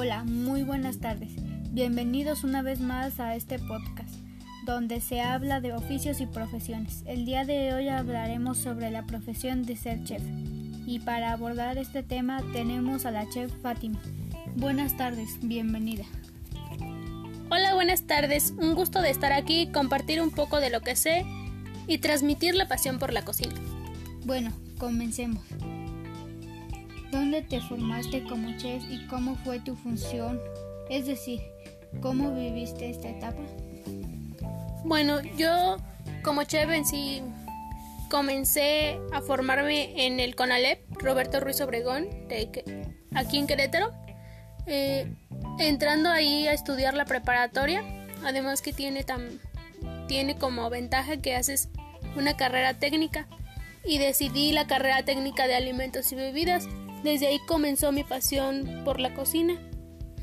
Hola, muy buenas tardes. Bienvenidos una vez más a este podcast, donde se habla de oficios y profesiones. El día de hoy hablaremos sobre la profesión de ser chef. Y para abordar este tema tenemos a la chef Fátima. Buenas tardes, bienvenida. Hola, buenas tardes. Un gusto de estar aquí, compartir un poco de lo que sé y transmitir la pasión por la cocina. Bueno, comencemos. ¿Dónde te formaste como chef y cómo fue tu función? Es decir, ¿cómo viviste esta etapa? Bueno, yo como chef en sí comencé a formarme en el CONALEP Roberto Ruiz Obregón, aquí en Querétaro, eh, entrando ahí a estudiar la preparatoria, además que tiene, tan, tiene como ventaja que haces una carrera técnica y decidí la carrera técnica de alimentos y bebidas desde ahí comenzó mi pasión por la cocina.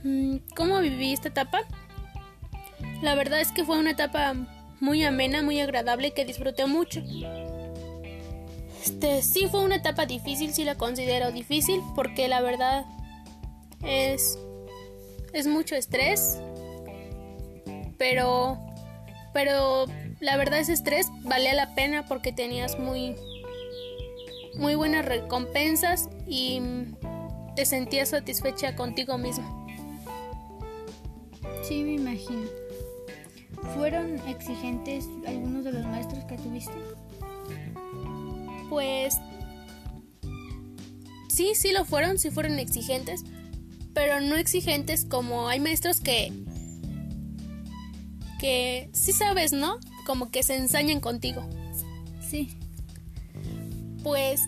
Mm, ¿Cómo viví esta etapa? La verdad es que fue una etapa muy amena, muy agradable que disfruté mucho. Este, sí fue una etapa difícil, sí la considero difícil porque la verdad es es mucho estrés, pero pero la verdad ese estrés valía la pena porque tenías muy muy buenas recompensas y te sentías satisfecha contigo mismo. Sí, me imagino. ¿Fueron exigentes algunos de los maestros que tuviste? Pues sí, sí lo fueron, sí fueron exigentes, pero no exigentes como hay maestros que que sí sabes, ¿no? Como que se ensañan contigo. Sí pues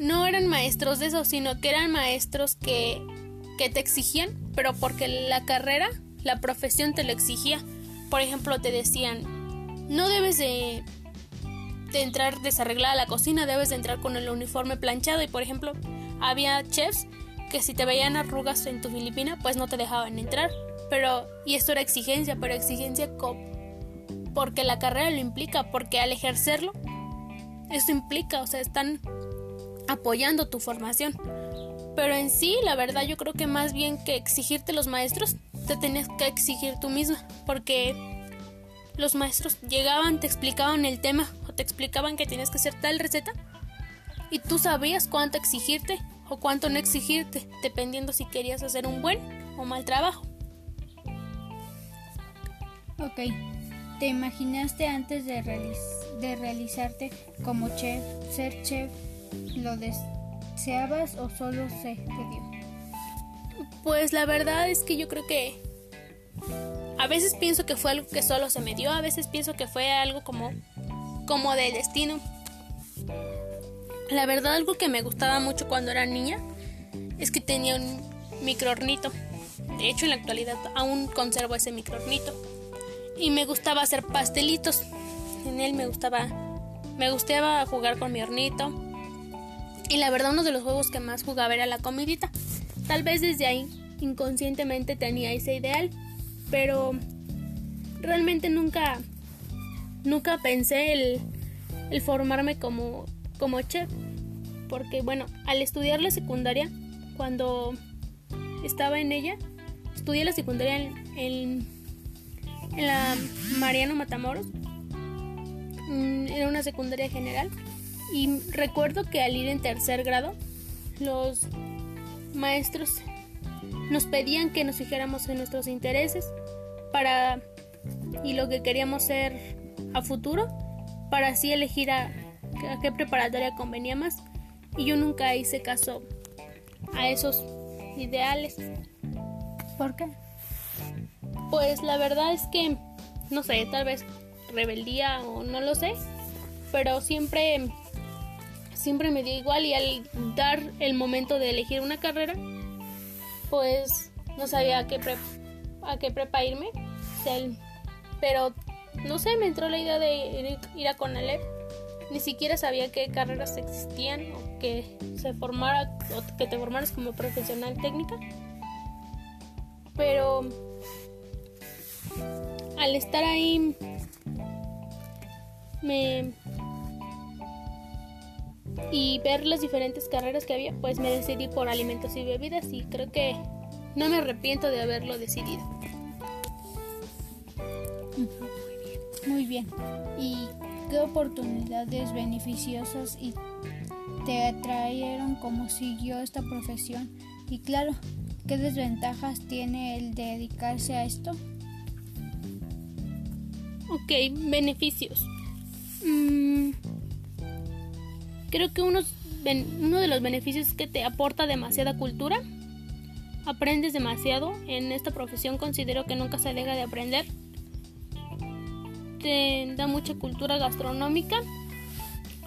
no eran maestros de eso, sino que eran maestros que, que te exigían, pero porque la carrera, la profesión te lo exigía. Por ejemplo, te decían, no debes de, de entrar desarreglada a la cocina, debes de entrar con el uniforme planchado y por ejemplo, había chefs que si te veían arrugas en tu Filipina, pues no te dejaban entrar. Pero, y esto era exigencia, pero exigencia porque la carrera lo implica, porque al ejercerlo eso implica, o sea, están apoyando tu formación. Pero en sí, la verdad, yo creo que más bien que exigirte los maestros, te tenías que exigir tú misma, porque los maestros llegaban, te explicaban el tema o te explicaban que tienes que hacer tal receta y tú sabías cuánto exigirte o cuánto no exigirte, dependiendo si querías hacer un buen o mal trabajo. Ok, ¿te imaginaste antes de realizar de realizarte como chef, ser chef, lo deseabas o solo se te dio? Pues la verdad es que yo creo que a veces pienso que fue algo que solo se me dio, a veces pienso que fue algo como como de destino. La verdad algo que me gustaba mucho cuando era niña es que tenía un microornito. De hecho, en la actualidad aún conservo ese microornito. Y me gustaba hacer pastelitos en él me gustaba me gustaba jugar con mi hornito. Y la verdad uno de los juegos que más jugaba era la comidita. Tal vez desde ahí inconscientemente tenía ese ideal, pero realmente nunca nunca pensé el, el formarme como como chef, porque bueno, al estudiar la secundaria, cuando estaba en ella, estudié la secundaria en, en la Mariano Matamoros era una secundaria general y recuerdo que al ir en tercer grado los maestros nos pedían que nos fijáramos en nuestros intereses para y lo que queríamos ser a futuro para así elegir a, a qué preparatoria convenía más y yo nunca hice caso a esos ideales. ¿Por qué? Pues la verdad es que no sé, tal vez rebeldía o no lo sé, pero siempre siempre me dio igual y al dar el momento de elegir una carrera, pues no sabía a qué, a qué prepa irme, pero no sé, me entró la idea de ir, a Conalep, ni siquiera sabía qué carreras existían o que se formara o que te formaras como profesional técnica, pero al estar ahí me y ver las diferentes carreras que había, pues me decidí por alimentos y bebidas y creo que no me arrepiento de haberlo decidido. Muy bien. ¿Y qué oportunidades beneficiosas y te atrayeron como siguió esta profesión? Y claro, ¿qué desventajas tiene el dedicarse a esto? Ok, beneficios. Creo que uno de los beneficios es que te aporta demasiada cultura. Aprendes demasiado. En esta profesión considero que nunca se deja de aprender. Te da mucha cultura gastronómica.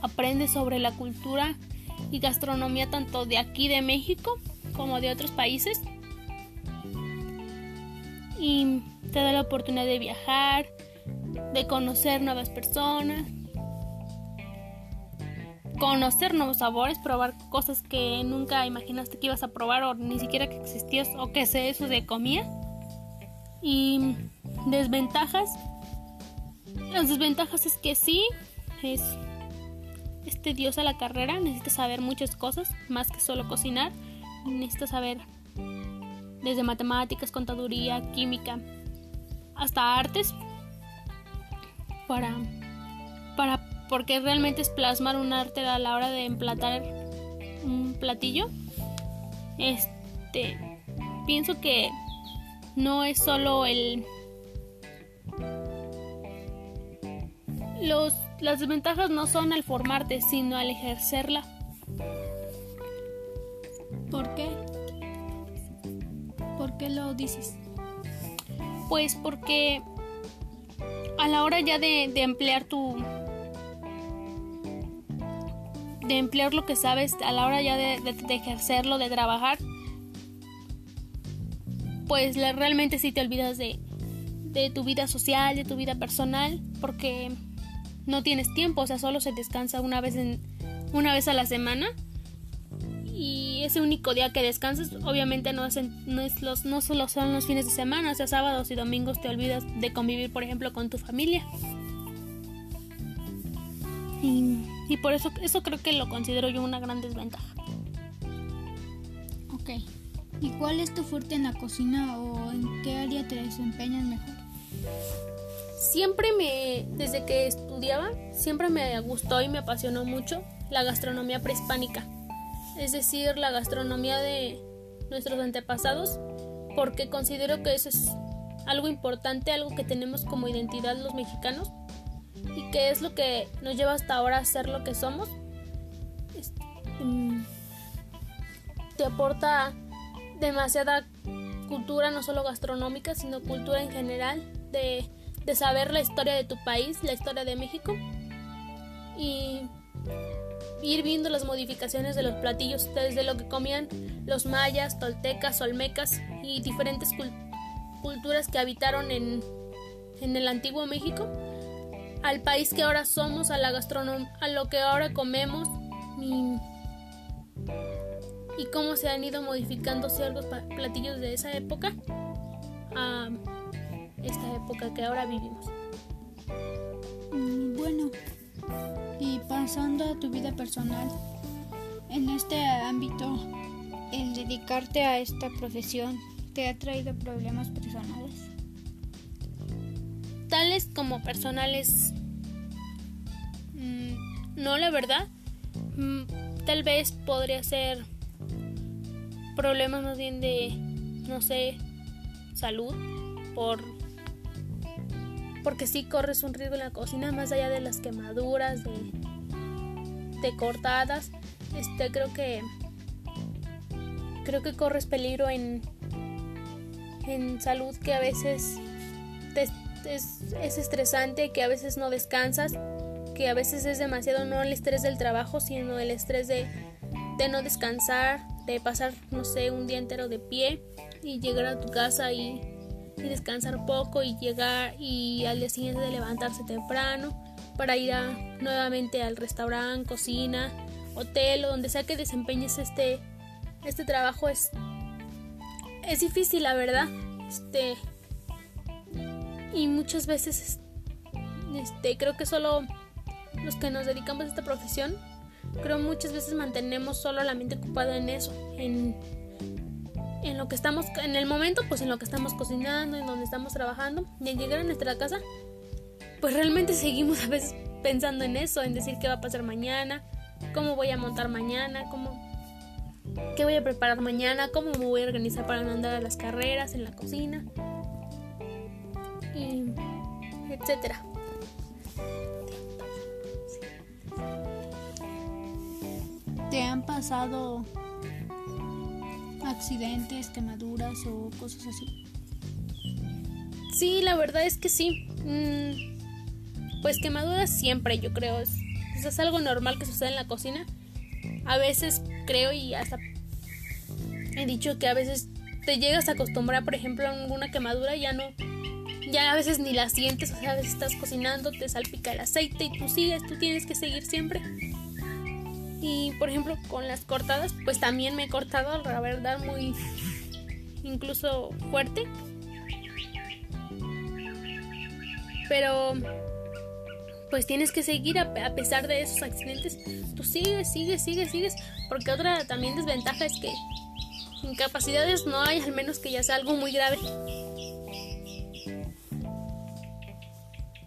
Aprendes sobre la cultura y gastronomía tanto de aquí de México como de otros países. Y te da la oportunidad de viajar, de conocer nuevas personas, conocer nuevos sabores, probar cosas que nunca imaginaste que ibas a probar o ni siquiera que existías o que sé eso de comida. Y desventajas. Las desventajas es que sí, es, es tediosa la carrera, necesitas saber muchas cosas, más que solo cocinar. Necesitas saber desde matemáticas, contaduría, química, hasta artes, para, para, porque realmente es plasmar un arte a la hora de emplatar un platillo. Este, pienso que no es solo el los las desventajas no son al formarte, sino al ejercerla. ¿Por qué? ¿Por qué lo dices? Pues porque a la hora ya de, emplear tu de emplear lo que sabes a la hora ya de, ejercerlo, de trabajar, pues realmente sí te olvidas de, de, tu vida social, de tu vida personal, porque no tienes tiempo, o sea, solo se descansa una vez en, una vez a la semana y ese único día que descansas obviamente no, es, no, es los, no solo son los fines de semana, o sea, sábados y domingos te olvidas de convivir, por ejemplo, con tu familia. Por eso, eso creo que lo considero yo una gran desventaja. Ok. ¿Y cuál es tu fuerte en la cocina o en qué área te desempeñas mejor? Siempre me, desde que estudiaba, siempre me gustó y me apasionó mucho la gastronomía prehispánica es decir, la gastronomía de nuestros antepasados, porque considero que eso es algo importante, algo que tenemos como identidad los mexicanos y que es lo que nos lleva hasta ahora a ser lo que somos. Mm, te aporta demasiada cultura, no solo gastronómica, sino cultura en general, de, de saber la historia de tu país, la historia de México. Y ir viendo las modificaciones de los platillos, desde lo que comían los mayas, toltecas, olmecas y diferentes culturas que habitaron en, en el antiguo México, al país que ahora somos, a la gastronomía, a lo que ahora comemos y, y cómo se han ido modificando ciertos platillos de esa época a esta época que ahora vivimos. Mm, bueno, y pasando a tu vida personal, en este ámbito, el dedicarte a esta profesión te ha traído problemas personales. Como personales, mm, no la verdad. Mm, tal vez podría ser problemas más bien de, no sé, salud, por porque sí corres un riesgo en la cocina más allá de las quemaduras, de, cortadas. Este creo que creo que corres peligro en en salud que a veces es, es estresante, que a veces no descansas, que a veces es demasiado no el estrés del trabajo, sino el estrés de, de no descansar, de pasar, no sé, un día entero de pie y llegar a tu casa y y descansar poco y llegar y al día siguiente de levantarse temprano para ir a, nuevamente al restaurante, cocina, hotel o donde sea que desempeñes este, este trabajo es, es difícil la verdad. Este y muchas veces este creo que solo los que nos dedicamos a esta profesión creo muchas veces mantenemos solo la mente ocupada en eso en en lo que estamos, en el momento, pues en lo que estamos cocinando, en donde estamos trabajando, y al llegar a nuestra casa, pues realmente seguimos a veces pensando en eso, en decir qué va a pasar mañana, cómo voy a montar mañana, cómo qué voy a preparar mañana, cómo me voy a organizar para andar a las carreras en la cocina y etcétera. ¿Te han pasado accidentes, quemaduras o cosas así? Sí, la verdad es que sí. Mm, pues quemaduras siempre, yo creo. Es, es algo normal que sucede en la cocina. A veces creo y hasta he dicho que a veces te llegas a acostumbrar, por ejemplo, a alguna quemadura, ya no, ya a veces ni la sientes, o sea, a veces estás cocinando, te salpica el aceite y tú sigues, tú tienes que seguir siempre. Y por ejemplo, con las cortadas, pues también me he cortado, la verdad, muy incluso fuerte. Pero pues tienes que seguir a, pesar de esos accidentes. Tú sigues, sigues, sigues, sigues. Porque otra también desventaja es que incapacidades no hay, al menos que ya sea algo muy grave.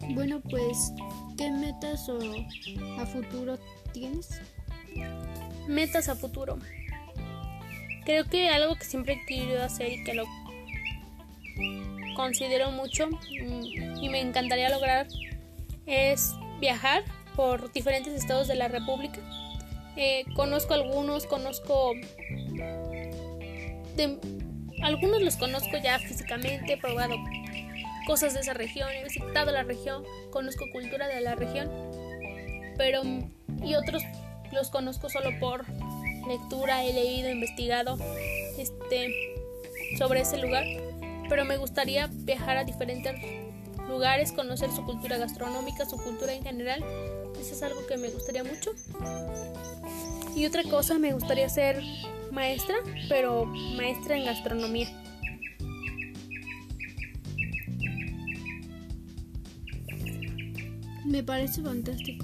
Bueno, pues, ¿qué metas o a futuro tienes? Metas a futuro. Creo que algo que siempre he querido hacer y que lo considero mucho y me encantaría lograr es viajar por diferentes estados de la República. Eh, conozco algunos, conozco algunos los conozco ya físicamente, he probado cosas de esa región, he visitado la región, conozco cultura de la región, pero y otros los conozco solo por lectura, he leído, investigado este sobre ese lugar, pero me gustaría viajar a diferentes lugares, conocer su cultura gastronómica, su cultura en general. Eso es algo que me gustaría mucho. Y otra cosa, me gustaría ser maestra, pero maestra en gastronomía. Me parece fantástico.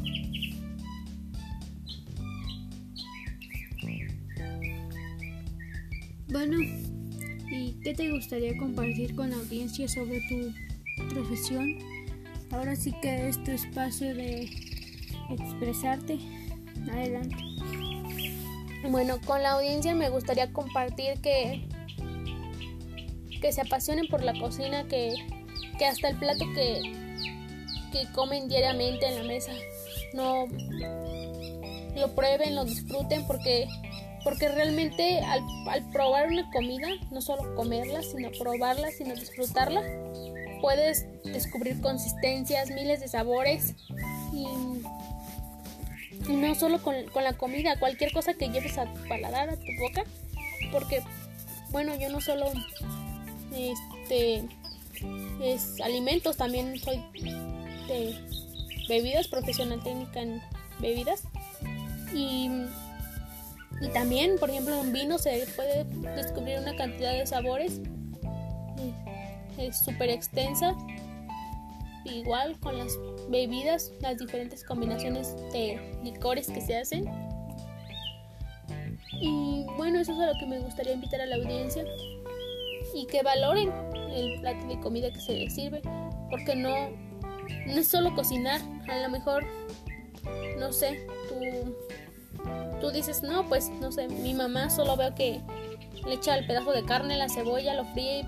Bueno, ¿y qué te gustaría compartir con la audiencia sobre tu profesión? Ahora sí que es tu espacio de expresarte. Adelante. Bueno, con la audiencia me gustaría compartir que, que se apasionen por la cocina, que, que hasta el plato que, que comen diariamente en la mesa no lo prueben, lo disfruten porque porque realmente al, probar una comida, no solo comerla, sino probarla, sino disfrutarla, puedes descubrir consistencias, miles de sabores y no solo con, la comida, cualquier cosa que lleves a tu paladar, a tu boca. Porque, bueno, yo no solo este es alimentos, también soy de bebidas, profesional técnica en bebidas. Y, y también, por ejemplo, en vino se puede descubrir una cantidad de sabores. Es súper extensa igual con las bebidas, las diferentes combinaciones de licores que se hacen. Y bueno, eso es a lo que me gustaría invitar a la audiencia y que valoren el plato de comida que se les sirve, porque no, no es solo cocinar, a lo mejor, no sé, tú, tú dices, no, pues no sé, mi mamá solo veo que le echa el pedazo de carne, la cebolla, lo fríe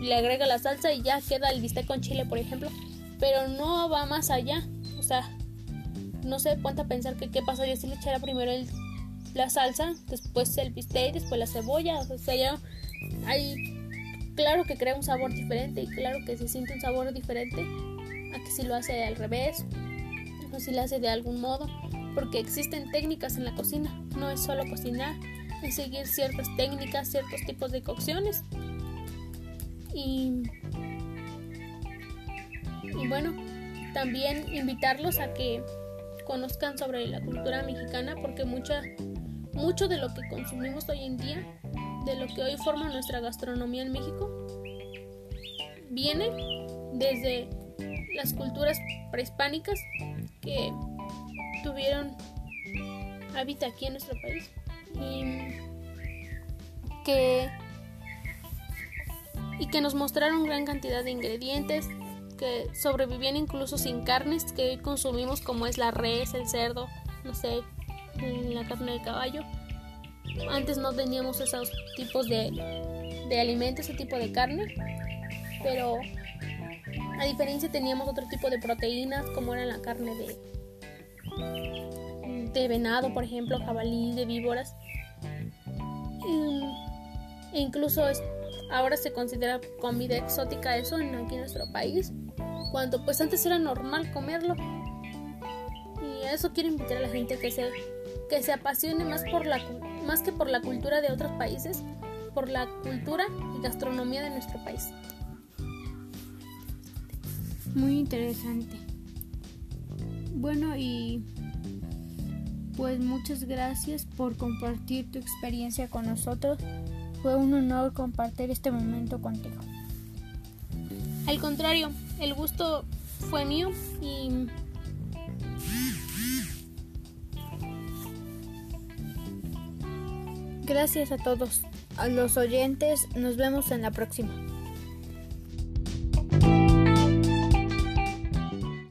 le agrega la salsa y ya queda el bistec con chile, por ejemplo. Pero no va más allá. O sea, no se ponte a pensar que qué pasaría si le echara primero el, la salsa, después el bistec, después la cebolla. O sea, ya hay. Claro que crea un sabor diferente y claro que se siente un sabor diferente a que si lo hace al revés o si lo hace de algún modo. Porque existen técnicas en la cocina. No es solo cocinar, es seguir ciertas técnicas, ciertos tipos de cocciones y, y bueno, también invitarlos a que conozcan sobre la cultura mexicana porque mucha, mucho de lo que consumimos hoy en día, de lo que hoy forma nuestra gastronomía en México, viene desde las culturas prehispánicas que tuvieron hábitat aquí en nuestro país y que y que nos mostraron gran cantidad de ingredientes que sobrevivían incluso sin carnes que hoy consumimos como es la res, el cerdo, no sé, la carne de caballo. Antes no teníamos esos tipos de, de alimentos, ese tipo de carne, pero a diferencia teníamos otro tipo de proteínas como era la carne de, de venado, por ejemplo, jabalí, de víboras. E incluso ahora se considera comida exótica eso en, aquí en nuestro país, cuando pues antes era normal comerlo. Y a eso quiero invitar a la gente que se, que se apasione más, por la, más que por la cultura de otros países, por la cultura y gastronomía de nuestro país. Muy interesante. Bueno, y pues muchas gracias por compartir tu experiencia con nosotros. Fue un honor compartir este momento contigo. Al contrario, el gusto fue mío y gracias a todos, a los oyentes, nos vemos en la próxima.